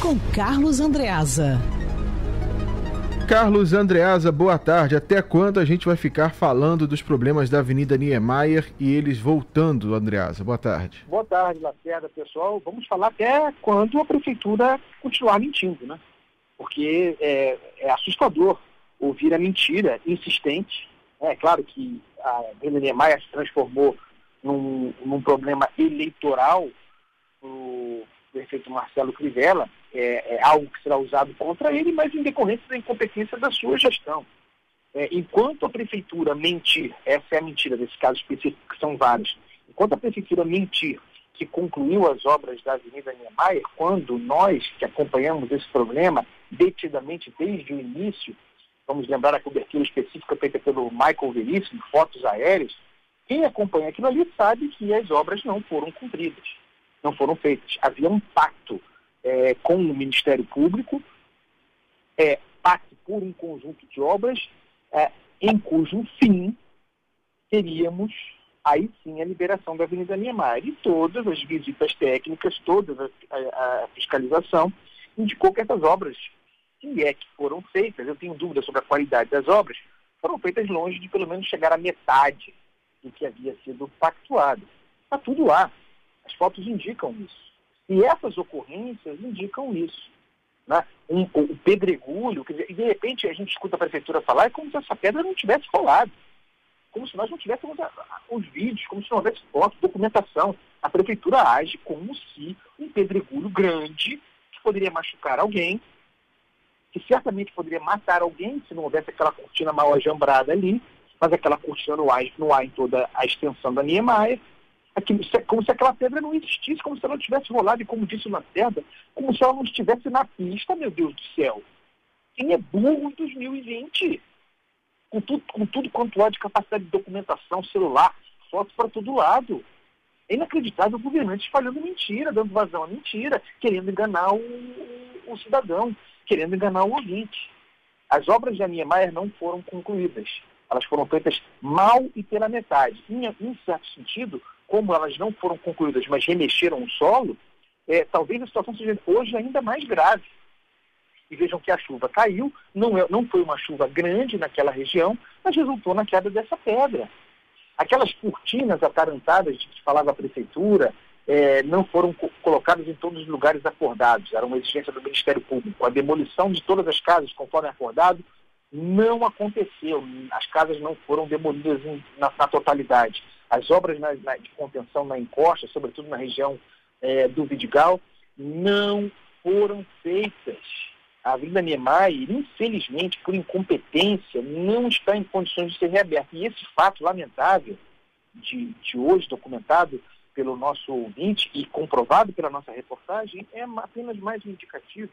com Carlos Andreasa. Carlos Andreasa, boa tarde. Até quando a gente vai ficar falando dos problemas da Avenida Niemeyer e eles voltando, Andreasa? Boa tarde. Boa tarde, Lacerda, pessoal. Vamos falar até quando a prefeitura continuar mentindo, né? Porque é, é assustador ouvir a mentira insistente. É claro que a Avenida Niemeyer se transformou num, num problema eleitoral o prefeito Marcelo Crivella, é, é, algo que será usado contra ele, mas em decorrência da incompetência da sua gestão. É, enquanto a prefeitura mentir, essa é a mentira desse caso específico, que são vários, enquanto a prefeitura mentir que concluiu as obras da Avenida Niemeyer, quando nós que acompanhamos esse problema detidamente desde o início, vamos lembrar a cobertura específica feita pelo Michael Veríssimo, fotos aéreas, quem acompanha aquilo ali sabe que as obras não foram cumpridas não foram feitas. Havia um pacto é, com o Ministério Público, é, pacto por um conjunto de obras, é, em cujo fim teríamos aí sim a liberação da Avenida Niemeyer. E todas as visitas técnicas, toda a, a, fiscalização indicou que essas obras, se é que foram feitas, eu tenho dúvidas sobre a qualidade das obras, foram feitas longe de pelo menos chegar à metade do que havia sido pactuado. Está tudo lá. As fotos indicam isso. E essas ocorrências indicam isso. Né? Um, o pedregulho, dizer, e de repente a gente escuta a prefeitura falar, é como se essa pedra não tivesse rolado. Como se nós não tivéssemos os vídeos, como se não houvesse foto, documentação. A prefeitura age como se um pedregulho grande, que poderia machucar alguém, que certamente poderia matar alguém se não houvesse aquela cortina mal ajambrada ali, mas aquela cortina no ar, no ar em toda a extensão da Niemeyer, é como se aquela pedra não existisse, como se ela não tivesse rolado, e como disse o Lacerda, como se ela não estivesse na pista, meu Deus do céu. Quem é burro em 2020? Com tudo, com tudo quanto há de capacidade de documentação, celular, fotos para todo lado. É inacreditável o governante espalhando mentira, dando vazão à mentira, querendo enganar o, o cidadão, querendo enganar o ouvinte. As obras de Niemeyer não foram concluídas. Elas foram feitas mal e pela metade. Em, em certo sentido, como elas não foram concluídas, mas remexeram o solo, é, talvez a situação seja hoje ainda mais grave. E vejam que a chuva caiu, não, é, não foi uma chuva grande naquela região, mas resultou na queda dessa pedra. Aquelas cortinas atarantadas de que falava a prefeitura é, não foram co colocadas em todos os lugares acordados, era uma exigência do Ministério Público. A demolição de todas as casas, conforme acordado, não aconteceu. As casas não foram demolidas em, na, na totalidade. As obras na, na, de contenção na encosta, sobretudo na região é, do Vidigal, não foram feitas. A Avenida Niemeyer, infelizmente, por incompetência, não está em condições de ser reaberta. E esse fato lamentável de, de hoje, documentado pelo nosso ouvinte e comprovado pela nossa reportagem, é apenas mais um indicativo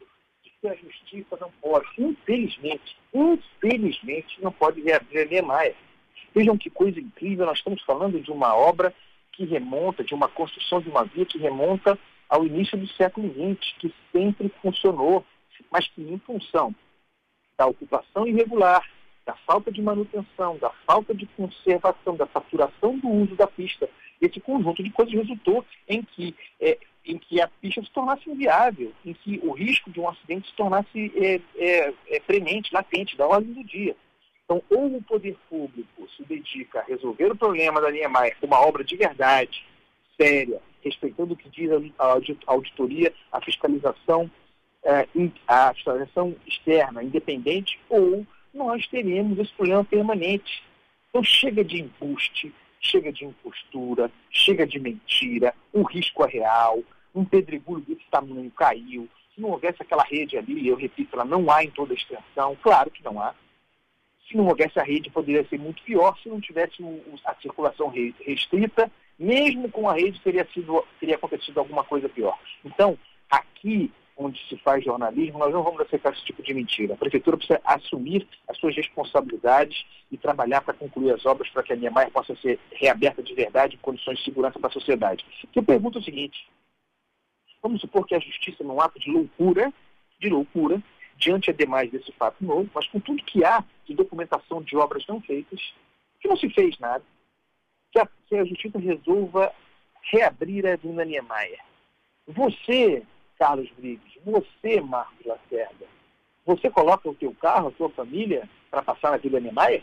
que a justiça não pode, infelizmente, infelizmente, não pode reabrir a Niemeyer. Vejam que coisa incrível, nós estamos falando de uma obra que remonta, de uma construção de uma via que remonta ao início do século XX, que sempre funcionou, mas que em função da ocupação irregular, da falta de manutenção, da falta de conservação, da saturação do uso da pista, esse conjunto de coisas resultou em que, é, em que a pista se tornasse inviável, em que o risco de um acidente se tornasse é, é, é premente, latente, da ordem do dia. Então, ou o poder público se dedica a resolver o problema da linha Maia com uma obra de verdade, séria, respeitando o que diz a auditoria, a fiscalização, é, a fiscalização externa, independente, ou nós teremos esse problema permanente. Então, chega de embuste, chega de impostura, chega de mentira, o risco é real, um pedregulho desse tamanho caiu, se não houvesse aquela rede ali, eu repito, ela não há em toda a extensão, claro que não há, se não houvesse a rede, poderia ser muito pior. Se não tivesse a circulação restrita, mesmo com a rede, teria, sido, teria acontecido alguma coisa pior. Então, aqui onde se faz jornalismo, nós não vamos aceitar esse tipo de mentira. A prefeitura precisa assumir as suas responsabilidades e trabalhar para concluir as obras para que a Niemeyer possa ser reaberta de verdade em condições de segurança para a sociedade. Eu pergunto o seguinte, vamos supor que a justiça, num ato de loucura, de loucura, diante ademais desse fato novo, mas com tudo que há de documentação de obras não feitas, que não se fez nada, que a, que a justiça resolva reabrir a Avenida Niemeyer. Você, Carlos Briggs, você, Marcos Lacerda, você coloca o teu carro, a tua família, para passar na Vila Niemeyer?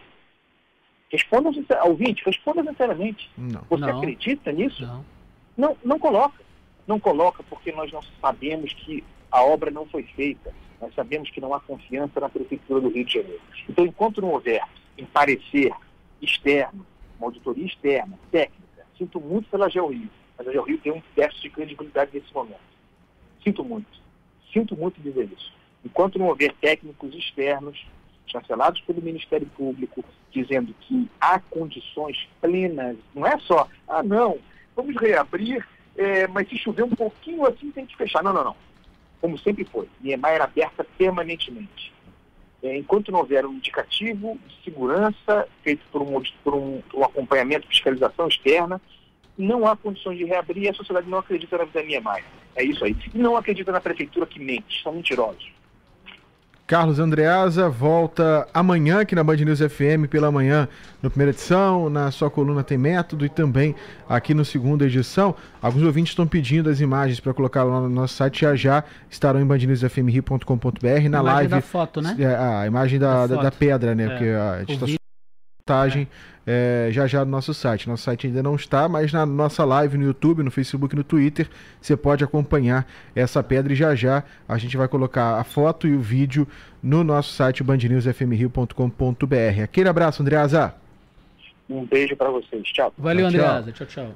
Responda, ouvinte, responda sinceramente. Não. Você não. acredita nisso? Não. não. Não coloca. Não coloca porque nós não sabemos que a obra não foi feita. Nós sabemos que não há confiança na Prefeitura do Rio de Janeiro. Então, enquanto não houver em parecer externo, uma auditoria externa, técnica, sinto muito pela GeoRio, mas a GeoRio tem um déficit de credibilidade nesse momento. Sinto muito. Sinto muito dizer isso. Enquanto não houver técnicos externos, chancelados pelo Ministério Público, dizendo que há condições plenas, não é só, ah, não, vamos reabrir, é, mas se chover um pouquinho assim tem que fechar. Não, não, não. Como sempre foi. Niemeyer era aberta permanentemente. É, enquanto não houver um indicativo de segurança feito por um, por um, um acompanhamento, fiscalização externa, não há condições de reabrir e a sociedade não acredita na vida Niemeyer. É isso aí. E não acredita na prefeitura que mente, são mentirosos. Carlos Andreasa volta amanhã aqui na Band News FM pela manhã, na primeira edição, na sua coluna Tem Método e também aqui no segunda edição. Alguns ouvintes estão pedindo as imagens para colocar lá no nosso site, já já estarão em bandnewsfmrio.com.br na live. da foto, né? É, a imagem da, da, da pedra, né? É. Porque a gente está montagem é. é, já já no nosso site. Nosso site ainda não está, mas na nossa live no YouTube, no Facebook, no Twitter, você pode acompanhar essa pedra e já já a gente vai colocar a foto e o vídeo no nosso site bandnewsfmrio.com.br. Aquele abraço, Andreasa. Um beijo para vocês. Tchau. Valeu, tchau, Andreasa. Tchau, tchau.